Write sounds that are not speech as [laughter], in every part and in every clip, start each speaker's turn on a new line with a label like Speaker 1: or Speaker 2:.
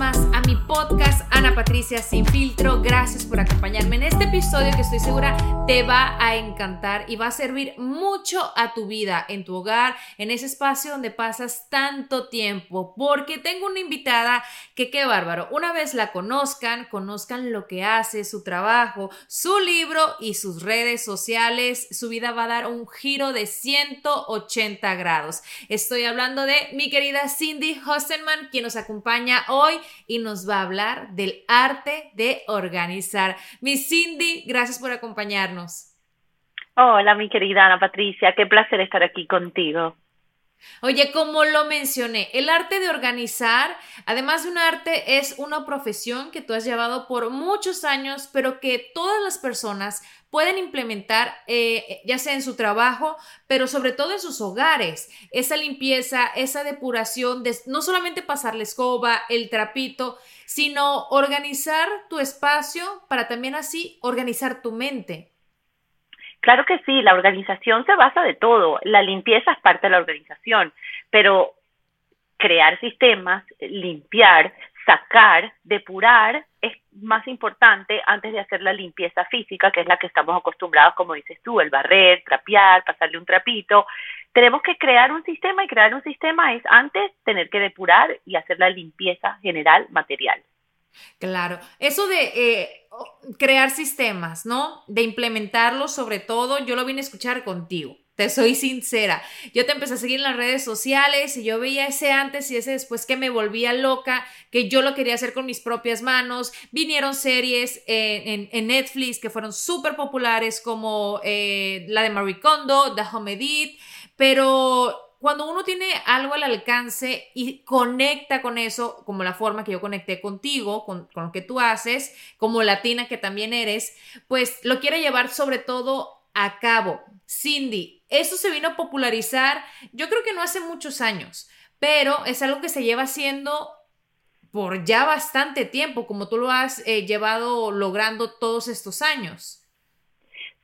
Speaker 1: Más a mi podcast Ana Patricia Sin Filtro. Gracias por acompañarme en este episodio que estoy segura te va a encantar y va a servir mucho a tu vida, en tu hogar, en ese espacio donde pasas tanto tiempo. Porque tengo una invitada que qué bárbaro. Una vez la conozcan, conozcan lo que hace, su trabajo, su libro y sus redes sociales, su vida va a dar un giro de 180 grados. Estoy hablando de mi querida Cindy Hostenman, quien nos acompaña hoy y nos va a hablar del arte de organizar. Mi Cindy, gracias por acompañarnos.
Speaker 2: Hola, mi querida Ana Patricia, qué placer estar aquí contigo.
Speaker 1: Oye, como lo mencioné, el arte de organizar, además de un arte, es una profesión que tú has llevado por muchos años, pero que todas las personas pueden implementar, eh, ya sea en su trabajo, pero sobre todo en sus hogares. Esa limpieza, esa depuración, de no solamente pasar la escoba, el trapito, sino organizar tu espacio para también así organizar tu mente.
Speaker 2: Claro que sí, la organización se basa de todo. La limpieza es parte de la organización, pero crear sistemas, limpiar, sacar, depurar es más importante antes de hacer la limpieza física, que es la que estamos acostumbrados, como dices tú, el barrer, trapear, pasarle un trapito. Tenemos que crear un sistema y crear un sistema es antes tener que depurar y hacer la limpieza general material.
Speaker 1: Claro, eso de eh, crear sistemas, ¿no? De implementarlos sobre todo, yo lo vine a escuchar contigo. Te soy sincera. Yo te empecé a seguir en las redes sociales y yo veía ese antes y ese después que me volvía loca, que yo lo quería hacer con mis propias manos. Vinieron series en, en, Netflix que fueron súper populares como eh, la de Marie Kondo, The Home Edit, pero cuando uno tiene algo al alcance y conecta con eso, como la forma que yo conecté contigo, con, con, lo que tú haces, como latina que también eres, pues lo quiere llevar sobre todo a cabo. Cindy, eso se vino a popularizar, yo creo que no hace muchos años, pero es algo que se lleva haciendo por ya bastante tiempo, como tú lo has eh, llevado logrando todos estos años.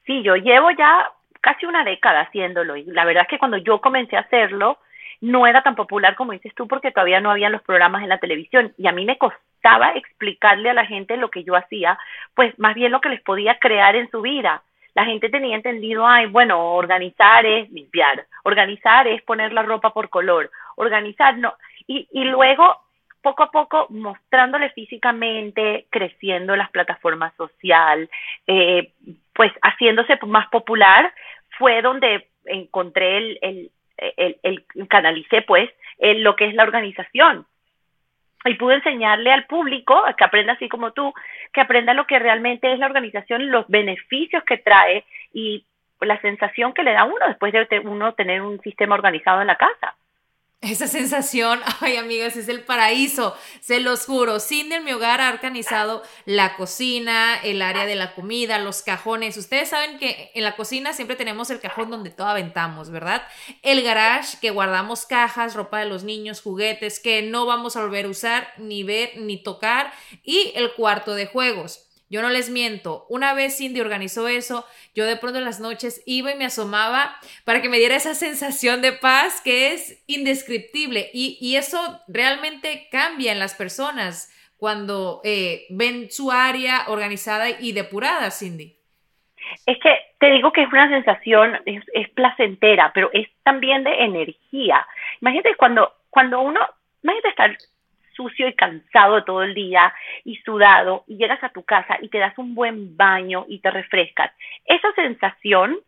Speaker 2: Sí, yo llevo ya casi una década haciéndolo y la verdad es que cuando yo comencé a hacerlo no era tan popular como dices tú porque todavía no habían los programas en la televisión y a mí me costaba explicarle a la gente lo que yo hacía, pues más bien lo que les podía crear en su vida la gente tenía entendido, ay, bueno, organizar es limpiar, organizar es poner la ropa por color, organizar no. Y, luego, poco a poco, mostrándole físicamente, creciendo las plataformas social, eh, pues haciéndose más popular, fue donde encontré el, el, el, el canalicé, pues, lo que es la organización y pude enseñarle al público que aprenda así como tú, que aprenda lo que realmente es la organización, los beneficios que trae y la sensación que le da uno después de uno tener un sistema organizado en la casa.
Speaker 1: Esa sensación, [laughs] ay amigas, es el paraíso, se los juro. Cindy en mi hogar ha organizado la cocina, el área de la comida, los cajones. Ustedes saben que en la cocina siempre tenemos el cajón donde todo aventamos, ¿verdad? El garage que guardamos cajas, ropa de los niños, juguetes que no vamos a volver a usar, ni ver, ni tocar. Y el cuarto de juegos. Yo no les miento, una vez Cindy organizó eso, yo de pronto en las noches iba y me asomaba para que me diera esa sensación de paz que es indescriptible y, eso realmente cambia en las personas cuando eh, ven su área organizada y depurada, Cindy.
Speaker 2: Es que te digo que es una sensación, es, es placentera, pero es también de energía. Imagínate cuando, cuando uno, imagínate estar sucio y cansado todo el día y sudado y llegas a tu casa y te das un buen baño y te refrescas. Esa sensación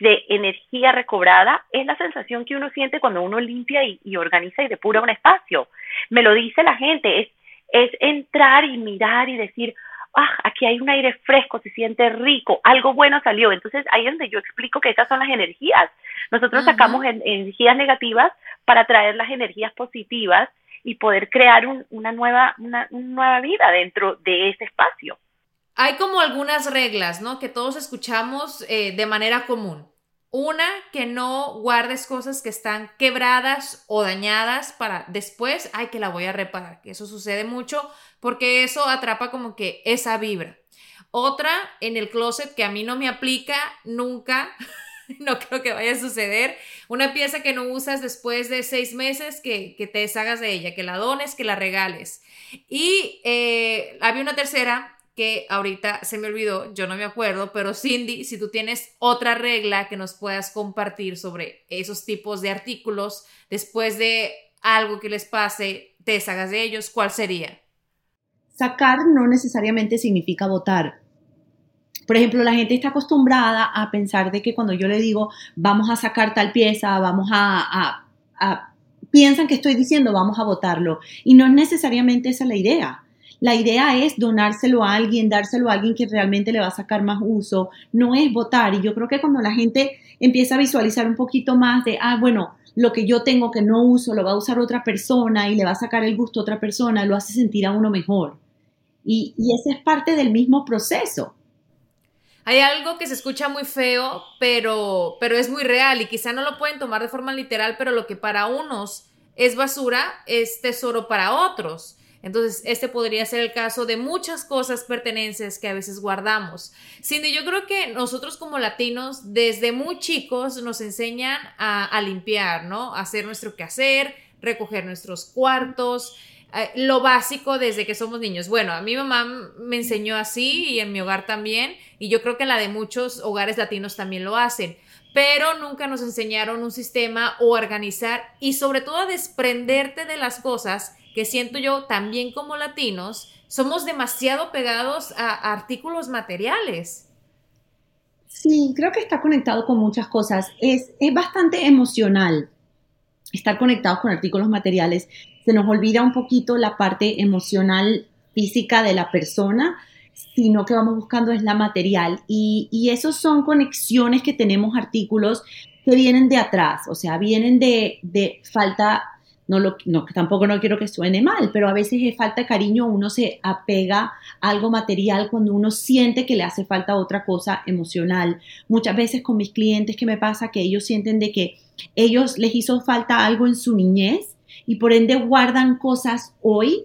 Speaker 2: de energía recobrada es la sensación que uno siente cuando uno limpia y, y organiza y depura un espacio. Me lo dice la gente, es, es entrar y mirar y decir, ah, aquí hay un aire fresco, se siente rico, algo bueno salió. Entonces ahí es donde yo explico que esas son las energías. Nosotros sacamos en, energías negativas para traer las energías positivas y poder crear un, una, nueva, una, nueva vida dentro de ese espacio.
Speaker 1: Hay como algunas reglas, ¿no? Que todos escuchamos eh, de manera común. Una, que no guardes cosas que están quebradas o dañadas para después, ay, que la voy a reparar, eso sucede mucho porque eso atrapa como que esa vibra. Otra, en el closet que a mí no me aplica nunca, [laughs] [laughs] no creo que vaya a suceder. Una pieza que no usas después de seis meses, que, te deshagas de ella, que la dones, que la regales. Y eh, había una tercera que ahorita se me olvidó, yo no me acuerdo, pero Cindy, si tú tienes otra regla que nos puedas compartir sobre esos tipos de artículos, después de algo que les pase, te deshagas de ellos, ¿cuál sería?
Speaker 3: Sacar no necesariamente significa votar por ejemplo, la gente está acostumbrada a pensar de que cuando yo le digo vamos a sacar tal pieza, vamos a, piensan que estoy diciendo vamos a votarlo. Y no es necesariamente esa la idea. La idea es donárselo a alguien, dárselo a alguien que realmente le va a sacar más uso, no es votar. Y yo creo que cuando la gente empieza a visualizar un poquito más de, ah, bueno, lo que yo tengo que no uso lo va a usar otra persona y le va a sacar el gusto a otra persona, lo hace sentir a uno mejor. Y, y ese es parte del mismo proceso.
Speaker 1: Hay algo que se escucha muy feo, pero, pero es muy real y quizá no lo pueden tomar de forma literal, pero lo que para unos es basura es tesoro para otros. Entonces, este podría ser el caso de muchas cosas pertenencias que a veces guardamos. Cindy, yo creo que nosotros como latinos, desde muy chicos, nos enseñan a, limpiar, ¿no? A hacer nuestro quehacer, recoger nuestros cuartos, eh, lo básico desde que somos niños. Bueno, a mi mamá me enseñó así y en mi hogar también, y yo creo que en la de muchos hogares latinos también lo hacen, pero nunca nos enseñaron un sistema o organizar y sobre todo a desprenderte de las cosas que siento yo también como latinos, somos demasiado pegados a artículos materiales.
Speaker 3: Sí, creo que está conectado con muchas cosas. Es, es bastante emocional estar conectados con artículos materiales se nos olvida un poquito la parte emocional, física de la persona, sino que vamos buscando es la material. Y, y esos son conexiones que tenemos artículos que vienen de atrás, o sea, vienen de, de falta, no, lo, no, tampoco no quiero que suene mal, pero a veces es falta de cariño, uno se apega a algo material cuando uno siente que le hace falta otra cosa emocional. Muchas veces con mis clientes que me pasa que ellos sienten de que ellos les hizo falta algo en su niñez y por ende guardan cosas hoy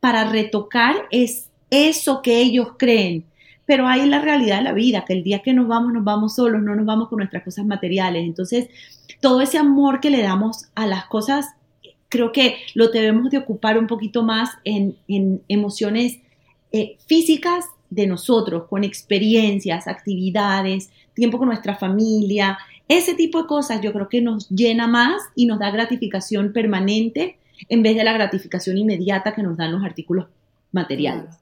Speaker 3: para retocar es eso que ellos creen. Pero hay la realidad de la vida, que el día que nos vamos, nos vamos solos, no nos vamos con nuestras cosas materiales. Entonces, todo ese amor que le damos a las cosas, creo que lo debemos de ocupar un poquito más en, emociones eh, físicas de nosotros, con experiencias, actividades, tiempo con nuestra familia, ese tipo de cosas yo creo que nos llena más y nos da gratificación permanente en vez de la gratificación inmediata que nos dan los artículos materiales.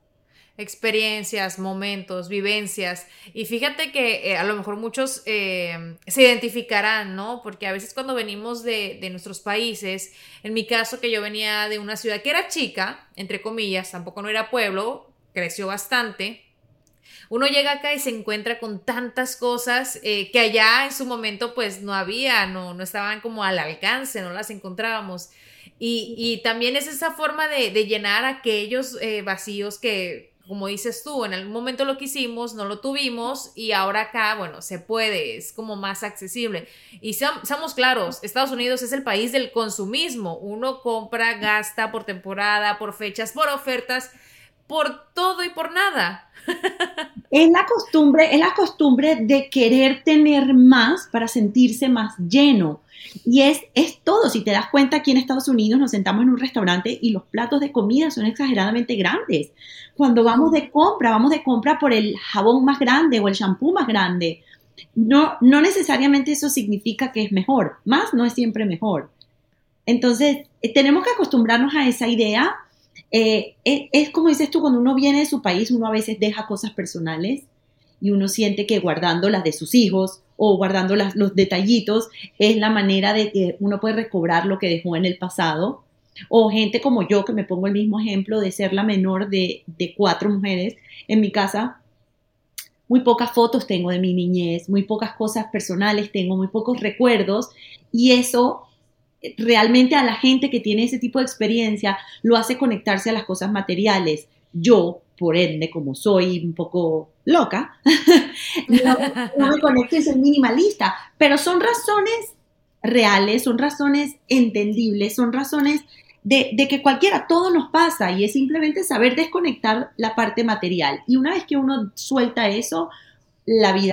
Speaker 1: Experiencias, momentos, vivencias. Y fíjate que eh, a lo mejor muchos eh, se identificarán, ¿no? Porque a veces cuando venimos de, de nuestros países, en mi caso que yo venía de una ciudad que era chica, entre comillas, tampoco no era pueblo, creció bastante, uno llega acá y se encuentra con tantas cosas eh, que allá en su momento pues no había, no, no estaban como al alcance, no las encontrábamos. Y, también es esa forma de, llenar aquellos eh, vacíos que, como dices tú, en algún momento lo quisimos, no lo tuvimos y ahora acá, bueno, se puede, es como más accesible. Y seamos claros, Estados Unidos es el país del consumismo. Uno compra, gasta por temporada, por fechas, por ofertas por todo y por nada.
Speaker 3: Es la costumbre, es la costumbre de querer tener más para sentirse más lleno. Y es, es todo. Si te das cuenta, aquí en Estados Unidos nos sentamos en un restaurante y los platos de comida son exageradamente grandes. Cuando vamos de compra, vamos de compra por el jabón más grande o el shampoo más grande. no, no necesariamente eso significa que es mejor, más no es siempre mejor. Entonces, eh, tenemos que acostumbrarnos a esa idea. Eh, es, es como dices tú, cuando uno viene de su país, uno a veces deja cosas personales y uno siente que guardando las de sus hijos o guardando las, los detallitos es la manera de que uno puede recobrar lo que dejó en el pasado. O gente como yo, que me pongo el mismo ejemplo de ser la menor de, de cuatro mujeres en mi casa, muy pocas fotos tengo de mi niñez, muy pocas cosas personales tengo, muy pocos recuerdos y eso realmente a la gente que tiene ese tipo de experiencia lo hace conectarse a las cosas materiales. Yo, por ende, como soy un poco loca, [laughs] no, no, me [laughs] conecto y soy minimalista, pero son razones reales, son razones entendibles, son razones de, de, que cualquiera, todo nos pasa y es simplemente saber desconectar la parte material. Y una vez que uno suelta eso, la vida.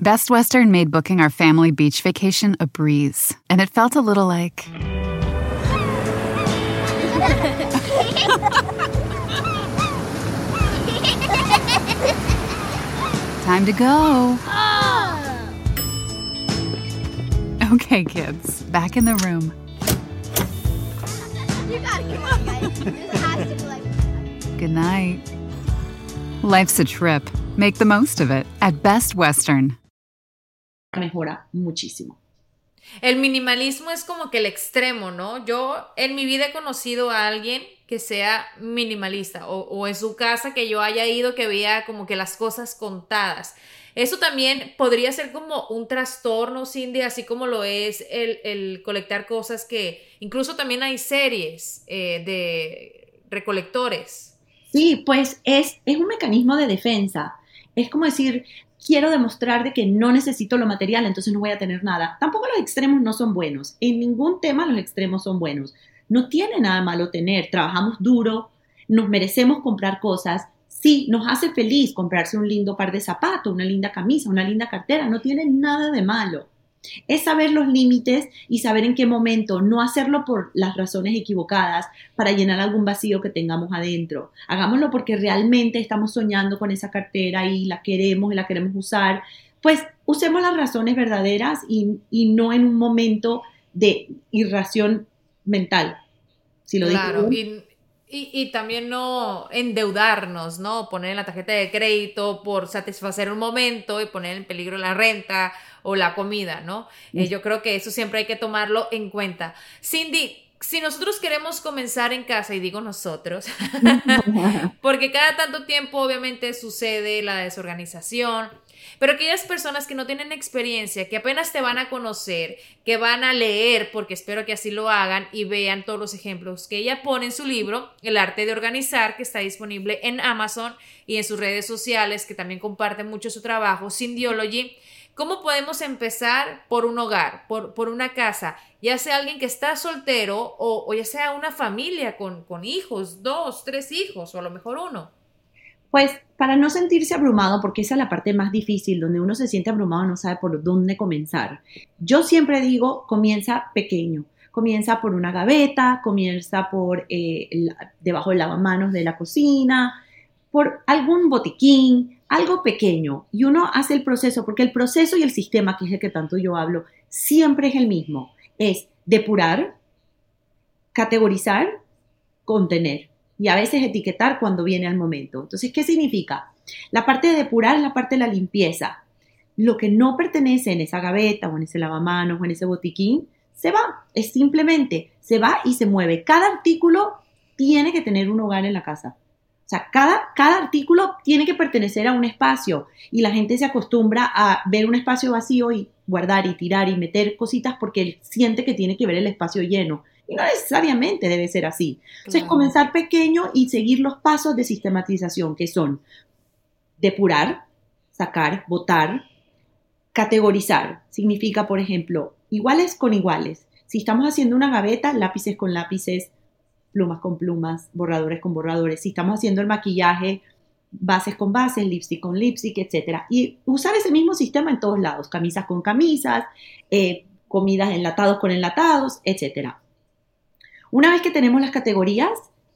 Speaker 4: Best Western made booking our family beach vacation a breeze, and it felt a little like. Time to go. Oh. Okay, kids, back in the room.
Speaker 5: You gotta come on, guys. This has to be like.
Speaker 4: Good night. Life's a trip. Make the most of it at Best Western.
Speaker 3: Mejora muchísimo.
Speaker 1: El minimalismo es como que el extremo, ¿no? Yo en mi vida he conocido a alguien que sea minimalista o, o, en su casa que yo haya ido que vea como que las cosas contadas. Eso también podría ser como un trastorno, Cindy, así como lo es el, el colectar cosas que incluso también hay series eh, de recolectores.
Speaker 3: Sí, pues es, es un mecanismo de defensa. Es como decir, quiero demostrar de que no necesito lo material, entonces no voy a tener nada. Tampoco los extremos no son buenos. En ningún tema los extremos son buenos. No tiene nada malo tener. Trabajamos duro, nos merecemos comprar cosas. Sí, nos hace feliz comprarse un lindo par de zapatos, una linda camisa, una linda cartera. No tiene nada de malo. Es saber los límites y saber en qué momento, no hacerlo por las razones equivocadas para llenar algún vacío que tengamos adentro. Hagámoslo porque realmente estamos soñando con esa cartera y la queremos y la queremos usar. Pues usemos las razones verdaderas y, y no en un momento de irración mental. Si lo
Speaker 1: claro, digo. Y, y, y, también no endeudarnos, ¿no? Poner en la tarjeta de crédito por satisfacer un momento y poner en peligro la renta o la comida, ¿no? Eh, yo creo que eso siempre hay que tomarlo en cuenta. Cindy, si nosotros queremos comenzar en casa, y digo nosotros, [laughs] [laughs] porque cada tanto tiempo obviamente sucede la desorganización, pero aquellas personas que no tienen experiencia, que apenas te van a conocer, que van a leer, porque espero que así lo hagan y vean todos los ejemplos que ella pone en su libro, El arte de organizar, que está disponible en Amazon y en sus redes sociales, que también comparte mucho su trabajo, Cindyology. ¿Cómo podemos empezar por un hogar, por, por, una casa? Ya sea alguien que está soltero o, o ya sea una familia con, con, hijos, dos, tres hijos o a lo mejor uno.
Speaker 3: Pues para no sentirse abrumado, porque esa es la parte más difícil, donde uno se siente abrumado no sabe por dónde comenzar. Yo siempre digo, comienza pequeño. Comienza por una gaveta, comienza por eh, debajo del lavamanos de la cocina, por algún botiquín, algo pequeño y uno hace el proceso, porque el proceso y el sistema, que es el que tanto yo hablo, siempre es el mismo. Es depurar, categorizar, contener y a veces etiquetar cuando viene al momento. Entonces, ¿qué significa? La parte de depurar es la parte de la limpieza. Lo que no pertenece en esa gaveta o en ese lavamanos o en ese botiquín, se va. Es simplemente, se va y se mueve. Cada artículo tiene que tener un hogar en la casa. O sea, cada, cada artículo tiene que pertenecer a un espacio y la gente se acostumbra a ver un espacio vacío y guardar y tirar y meter cositas porque siente que tiene que ver el espacio lleno. Y no necesariamente debe ser así. Entonces, claro. comenzar pequeño y seguir los pasos de sistematización, que son depurar, sacar, botar, categorizar significa, por ejemplo, iguales con iguales. Si estamos haciendo una gaveta, lápices con lápices, plumas con plumas, borradores con borradores. Si estamos haciendo el maquillaje, bases con bases, lipstick con lipstick, etc. Y usar ese mismo sistema en todos lados, camisas con camisas, eh, comidas enlatados con enlatados, etc. Una vez que tenemos las categorías,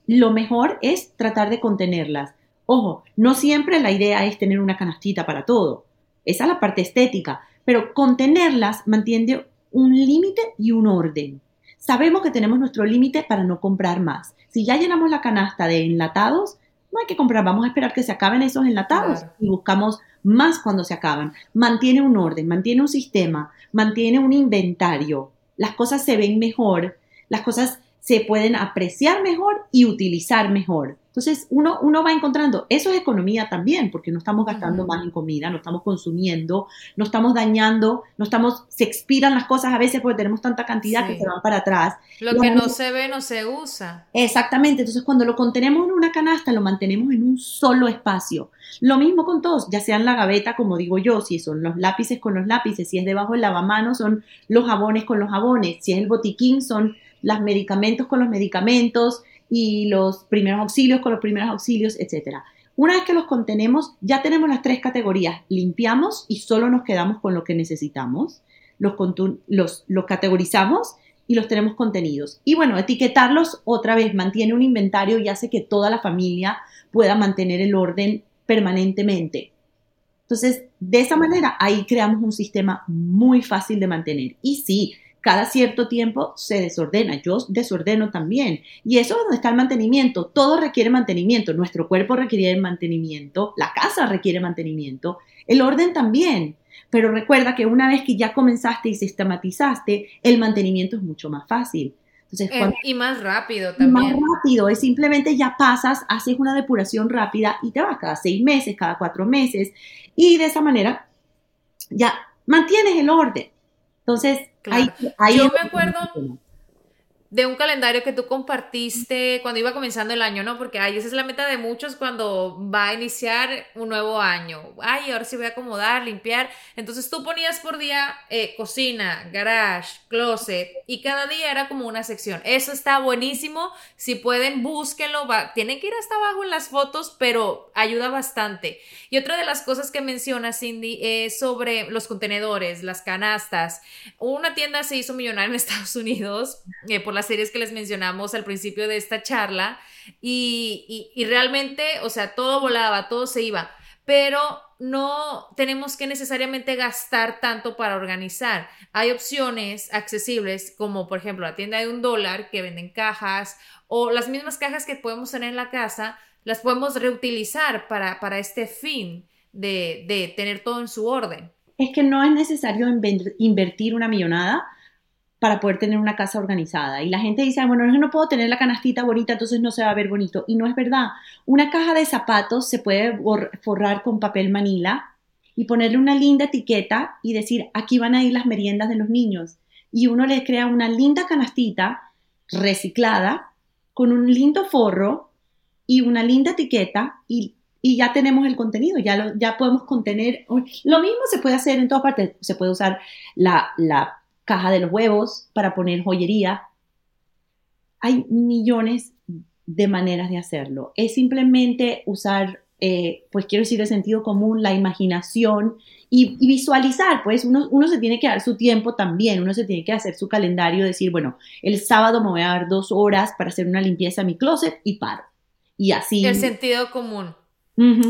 Speaker 3: lo mejor es tratar de contenerlas. Ojo, no siempre la idea es tener una canastita para todo. Esa es la parte estética, pero contenerlas mantiene un límite y un orden. Sabemos que tenemos nuestro límite para no comprar más. Si ya llenamos la canasta de enlatados, no hay que comprar, vamos a esperar que se acaben esos enlatados y buscamos más cuando se acaban. Mantiene un orden, mantiene un sistema, mantiene un inventario. Las cosas se ven mejor, las cosas se pueden apreciar mejor y utilizar mejor. Entonces, uno, uno va encontrando, eso es economía también, porque no estamos gastando más en comida, no estamos consumiendo, no estamos dañando, no estamos, se expiran las cosas a veces porque tenemos tanta cantidad que se van para atrás.
Speaker 1: Lo que no se ve no se usa.
Speaker 3: Exactamente, entonces cuando lo contenemos en una canasta, lo mantenemos en un solo espacio. Lo mismo con todos, ya sea en la gaveta, como digo yo, si son los lápices con los lápices, si es debajo del lavamanos, son los jabones con los jabones, si es el botiquín, son los medicamentos con los medicamentos, y los primeros auxilios con los primeros auxilios, etc. Una vez que los contenemos, ya tenemos las tres categorías. Limpiamos y solo nos quedamos con lo que necesitamos. Los, los, los categorizamos y los tenemos contenidos. Y bueno, etiquetarlos otra vez mantiene un inventario y hace que toda la familia pueda mantener el orden permanentemente. Entonces, de esa manera, ahí creamos un sistema muy fácil de mantener. Y sí, cada cierto tiempo se desordena. Yo desordeno también. Y eso es donde está el mantenimiento. Todo requiere mantenimiento. Nuestro cuerpo requiere mantenimiento. La casa requiere mantenimiento. El orden también. Pero recuerda que una vez que ya comenzaste y sistematizaste, el mantenimiento es mucho más fácil.
Speaker 1: Entonces, eh, y más rápido también.
Speaker 3: Más rápido, es simplemente ya pasas, haces una depuración rápida y te vas cada seis meses, cada cuatro meses, y de esa manera ya mantienes el orden. Entonces,
Speaker 1: yo me acuerdo de un calendario que tú compartiste cuando iba comenzando el año, ¿no? Porque ay, esa es la meta de muchos cuando va a iniciar un nuevo año. Ay, ahora sí voy a acomodar, limpiar. Entonces tú ponías por día eh, cocina, garage, closet y cada día era como una sección. Eso está buenísimo. Si pueden, búsquenlo. tienen que ir hasta abajo en las fotos, pero ayuda bastante. Y otra de las cosas que menciona Cindy es sobre los contenedores, las canastas. Una tienda se hizo millonaria en [laughs] Estados Unidos eh, por las series que les mencionamos al principio de esta charla y, realmente, o sea, todo volaba, todo se iba, pero no tenemos que necesariamente gastar tanto para organizar. Hay opciones accesibles como por ejemplo la tienda de un dólar que venden cajas o las mismas cajas que podemos tener en la casa, las podemos reutilizar para, para este fin de, de tener todo en su orden.
Speaker 3: Es que no es necesario invertir una millonada para poder tener una casa organizada. Y la gente dice, bueno, yo no puedo tener la canastita bonita, entonces no se va a ver bonito. Y no es verdad. Una caja de zapatos se puede forrar con papel manila y ponerle una linda etiqueta y decir, aquí van a ir las meriendas de los niños. Y uno le crea una linda canastita reciclada con un lindo forro y una linda etiqueta y, ya tenemos el contenido, ya, lo, ya podemos contener. Lo mismo se puede hacer en todas partes. Se puede usar la, la caja de los huevos para poner joyería. Hay millones de maneras de hacerlo. Es simplemente usar, eh, pues quiero decir, el sentido común, la imaginación y, visualizar. Pues uno, uno, se tiene que dar su tiempo también, uno se tiene que hacer su calendario, decir, bueno, el sábado me voy a dar dos horas para hacer una limpieza a mi closet y paro. Y así.
Speaker 1: El sentido común.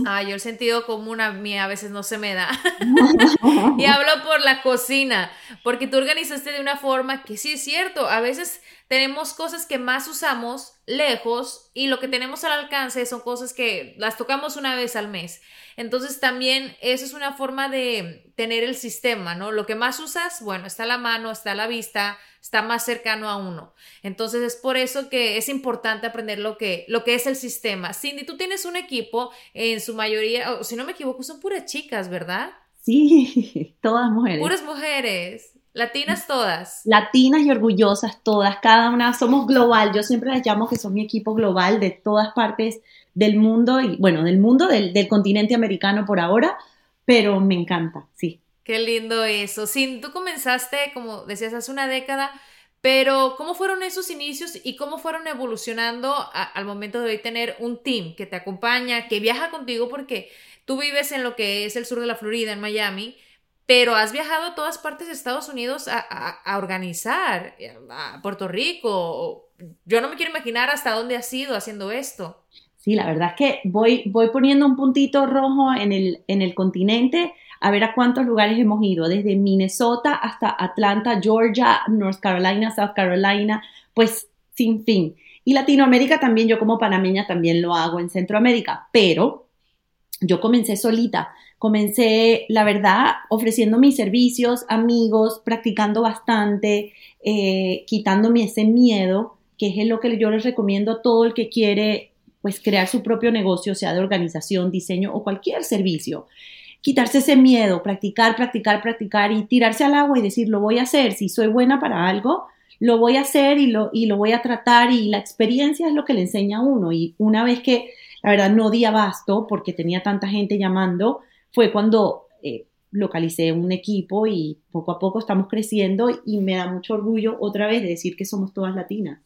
Speaker 1: Ah, yo el sentido común a mí a veces no se me da. [laughs] y hablo por la cocina, porque tú organizaste de una forma que sí es cierto, a veces tenemos cosas que más usamos lejos y lo que tenemos al alcance son cosas que las tocamos una vez al mes. Entonces también eso es una forma de tener el sistema, ¿no? Lo que más usas, bueno, está a la mano, está a la vista, está más cercano a uno. Entonces es por eso que es importante aprender lo que, lo que es el sistema. Cindy, tú tienes un equipo, en su mayoría, o si no me equivoco, son puras chicas, ¿verdad?
Speaker 3: Sí, [laughs] todas mujeres.
Speaker 1: Puras mujeres. Latinas todas.
Speaker 3: Latinas y orgullosas todas, cada una somos global. Yo siempre las llamo que son mi equipo global de todas partes del mundo y bueno, del mundo, del, del continente americano por ahora, pero me encanta, sí.
Speaker 1: Qué lindo eso. Sí, tú comenzaste, como decías, hace una década, pero ¿cómo fueron esos inicios y cómo fueron evolucionando al momento de hoy tener un team que te acompaña, que viaja contigo porque tú vives en lo que es el sur de la Florida, en Miami, pero has viajado a todas partes de Estados Unidos a, a organizar, a Puerto Rico. Yo no me quiero imaginar hasta dónde has ido haciendo esto.
Speaker 3: Sí, la verdad es que voy, voy poniendo un puntito rojo en el, en el continente a ver a cuántos lugares hemos ido, desde Minnesota hasta Atlanta, Georgia, North Carolina, South Carolina, pues sin fin. Y Latinoamérica también, yo como panameña también lo hago en Centroamérica, pero yo comencé solita, comencé, la verdad, ofreciendo mis servicios, amigos, practicando bastante, eh, quitándome ese miedo, que es lo que yo les recomiendo a todo el que quiere pues crear su propio negocio, sea de organización, diseño o cualquier servicio quitarse ese miedo, practicar, practicar, practicar y tirarse al agua y decir, lo voy a hacer, si soy buena para algo, lo voy a hacer y lo, y lo voy a tratar y la experiencia es lo que le enseña a uno. Y una vez que, verdad, no di abasto porque tenía tanta gente llamando, fue cuando eh, localicé un equipo y poco a poco estamos creciendo y me da mucho orgullo otra vez de decir que somos todas latinas.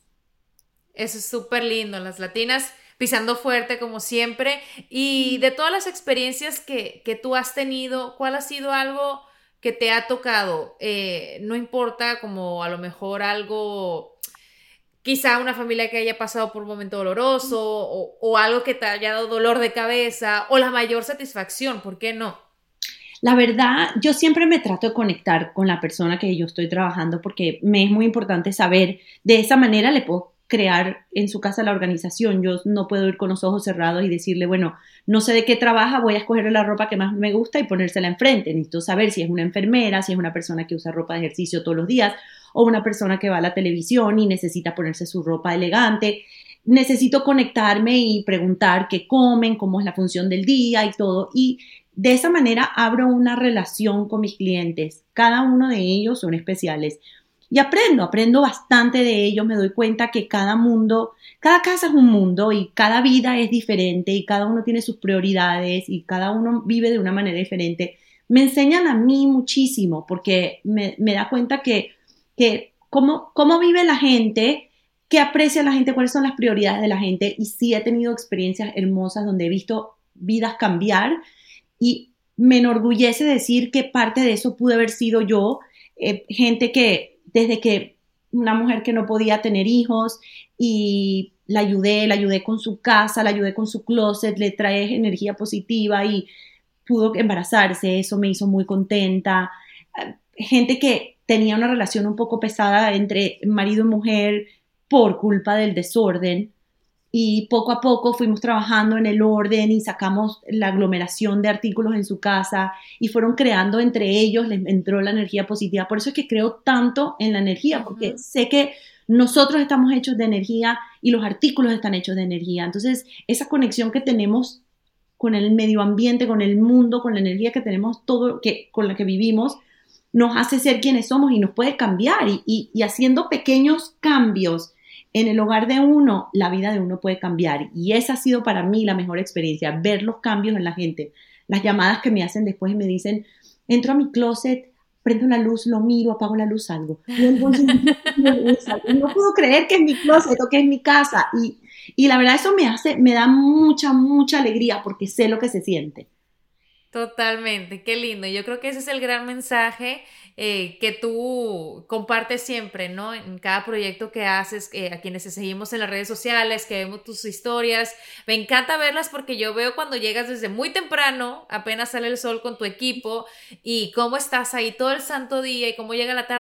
Speaker 1: Eso es súper lindo, las latinas pisando fuerte como siempre. Y de todas las experiencias que, que tú has tenido, ¿cuál ha sido algo que te ha tocado? Eh, no importa como a lo mejor algo, quizá una familia que haya pasado por un momento doloroso o, algo que te haya dado dolor de cabeza o la mayor satisfacción, ¿por qué no?
Speaker 3: La verdad, yo siempre me trato de conectar con la persona que yo estoy trabajando porque me es muy importante saber, de esa manera le puedo crear en su casa la organización. Yo no puedo ir con los ojos cerrados y decirle, bueno, no sé de qué trabaja, voy a escoger la ropa que más me gusta y ponérsela enfrente. Necesito saber si es una enfermera, si es una persona que usa ropa de ejercicio todos los días o una persona que va a la televisión y necesita ponerse su ropa elegante. Necesito conectarme y preguntar qué comen, cómo es la función del día y todo. Y de esa manera abro una relación con mis clientes. Cada uno de ellos son especiales y aprendo, aprendo bastante de ellos, me doy cuenta que cada mundo, cada casa es un mundo y cada vida es diferente y cada uno tiene sus prioridades y cada uno vive de una manera diferente. Me enseñan a mí muchísimo porque me, da cuenta que, que cómo, cómo vive la gente, qué aprecia la gente, cuáles son las prioridades de la gente. Y sí he tenido experiencias hermosas donde he visto vidas cambiar y me enorgullece decir que parte de eso pude haber sido yo, eh, gente que desde que una mujer que no podía tener hijos y la ayudé, la ayudé con su casa, la ayudé con su closet, le trae energía positiva y pudo embarazarse, eso me hizo muy contenta. Gente que tenía una relación un poco pesada entre marido y mujer por culpa del desorden y poco a poco fuimos trabajando en el orden y sacamos la aglomeración de artículos en su casa y fueron creando entre ellos, les entró la energía positiva. Por eso es que creo tanto en la energía, porque sé que nosotros estamos hechos de energía y los artículos están hechos de energía. Entonces, esa conexión que tenemos con el medio ambiente, con el mundo, con la energía que tenemos, todo que, con la que vivimos, nos hace ser quienes somos y nos puede cambiar y, y haciendo pequeños cambios en el hogar de uno, la vida de uno puede cambiar. Y esa ha sido para mí la mejor experiencia, ver los cambios en la gente. Las llamadas que me hacen después y me dicen, entro a mi closet, prendo la luz, lo miro, apago la luz, salgo. No puedo creer que es mi closet o que es mi casa. Y, y la verdad eso me hace, me da mucha, mucha alegría porque sé lo que se siente.
Speaker 1: Totalmente, qué lindo. Yo creo que ese es el gran mensaje eh, que tú compartes siempre, ¿no? En cada proyecto que haces, eh, a quienes te seguimos en las redes sociales, que vemos tus historias. Me encanta verlas porque yo veo cuando llegas desde muy temprano, apenas sale el sol con tu equipo y cómo estás ahí todo el santo día y cómo llega la tarde.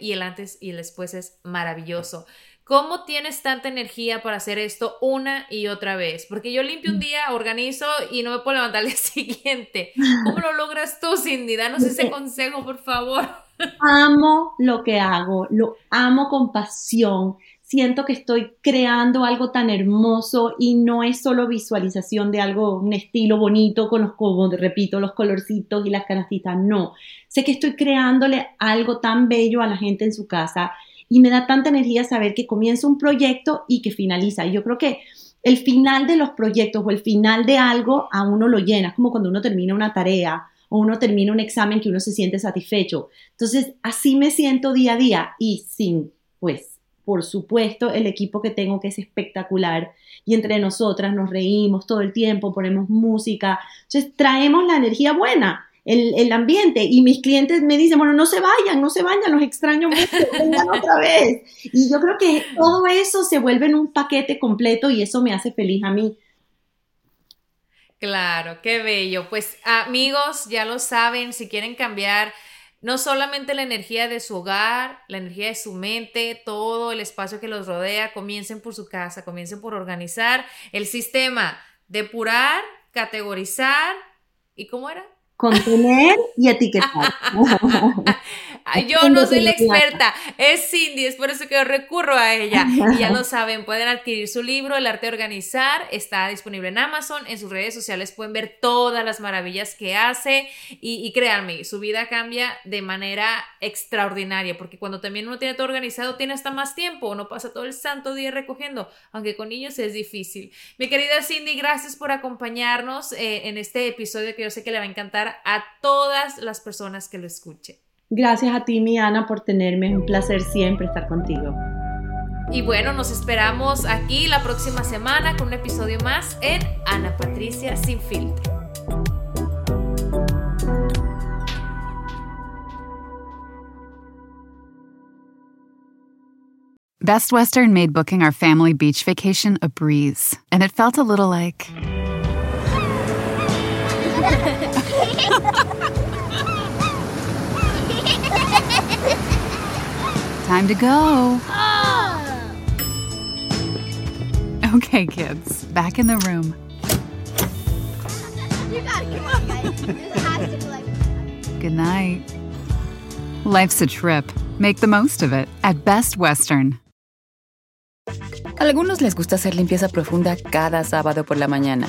Speaker 1: Y el antes y el después es maravilloso. ¿Cómo tienes tanta energía para hacer esto una y otra vez? Porque yo limpio un día, organizo y no me puedo levantar al día [laughs] siguiente. ¿Cómo lo logras tú, Cindy? Danos ese consejo, por favor.
Speaker 3: Amo lo que hago, lo amo con pasión. Siento que estoy creando algo tan hermoso y no es solo visualización de algo, un estilo bonito con los, como repito, los colorcitos y las canastitas. No, sé que estoy creándole algo tan bello a la gente en su casa y me da tanta energía saber que comienza un proyecto y que finaliza. Yo creo que el final de los proyectos o el final de algo a uno lo llena, es como cuando uno termina una tarea o uno termina un examen que uno se siente satisfecho. Entonces, así me siento día a día y sin, pues, por supuesto, el equipo que tengo que es espectacular y entre nosotras nos reímos todo el tiempo, ponemos música, entonces traemos la energía buena. El, el ambiente y mis clientes me dicen, bueno, no se vayan, no se vayan, los extraño [laughs] vengan otra vez. Y yo creo que todo eso se vuelve en un paquete completo y eso me hace feliz a mí.
Speaker 1: Claro, qué bello. Pues amigos, ya lo saben, si quieren cambiar no solamente la energía de su hogar, la energía de su mente, todo el espacio que los rodea, comiencen por su casa, comiencen por organizar el sistema, depurar, categorizar y cómo era?
Speaker 3: Contener y etiquetar. [laughs]
Speaker 1: Yo no soy la experta, es Cindy, es por eso que yo recurro a ella. Y ya lo saben, pueden adquirir su libro, El arte de organizar, está disponible en Amazon, en sus redes sociales pueden ver todas las maravillas que hace y, y créanme, su vida cambia de manera extraordinaria, porque cuando también uno tiene todo organizado, tiene hasta más tiempo, uno pasa todo el santo día recogiendo, aunque con niños es difícil. Mi querida Cindy, gracias por acompañarnos eh, en este episodio que yo sé que le va a encantar a todas las personas que lo escuchen.
Speaker 3: Gracias a ti, mi Ana, por tenerme. Es un placer siempre estar contigo.
Speaker 1: Y bueno, nos esperamos aquí la próxima semana con un episodio más en Ana Patricia Sin Filtro.
Speaker 4: Best Western made booking our family beach vacation a breeze, and it felt a little like. [laughs] Time to go. Oh. Okay, kids, back in the room.
Speaker 5: You gotta come on, guys. This has to be like.
Speaker 4: Good night. Life's a trip. Make the most of it at Best Western.
Speaker 6: Algunos les gusta hacer limpieza profunda cada sábado por la mañana.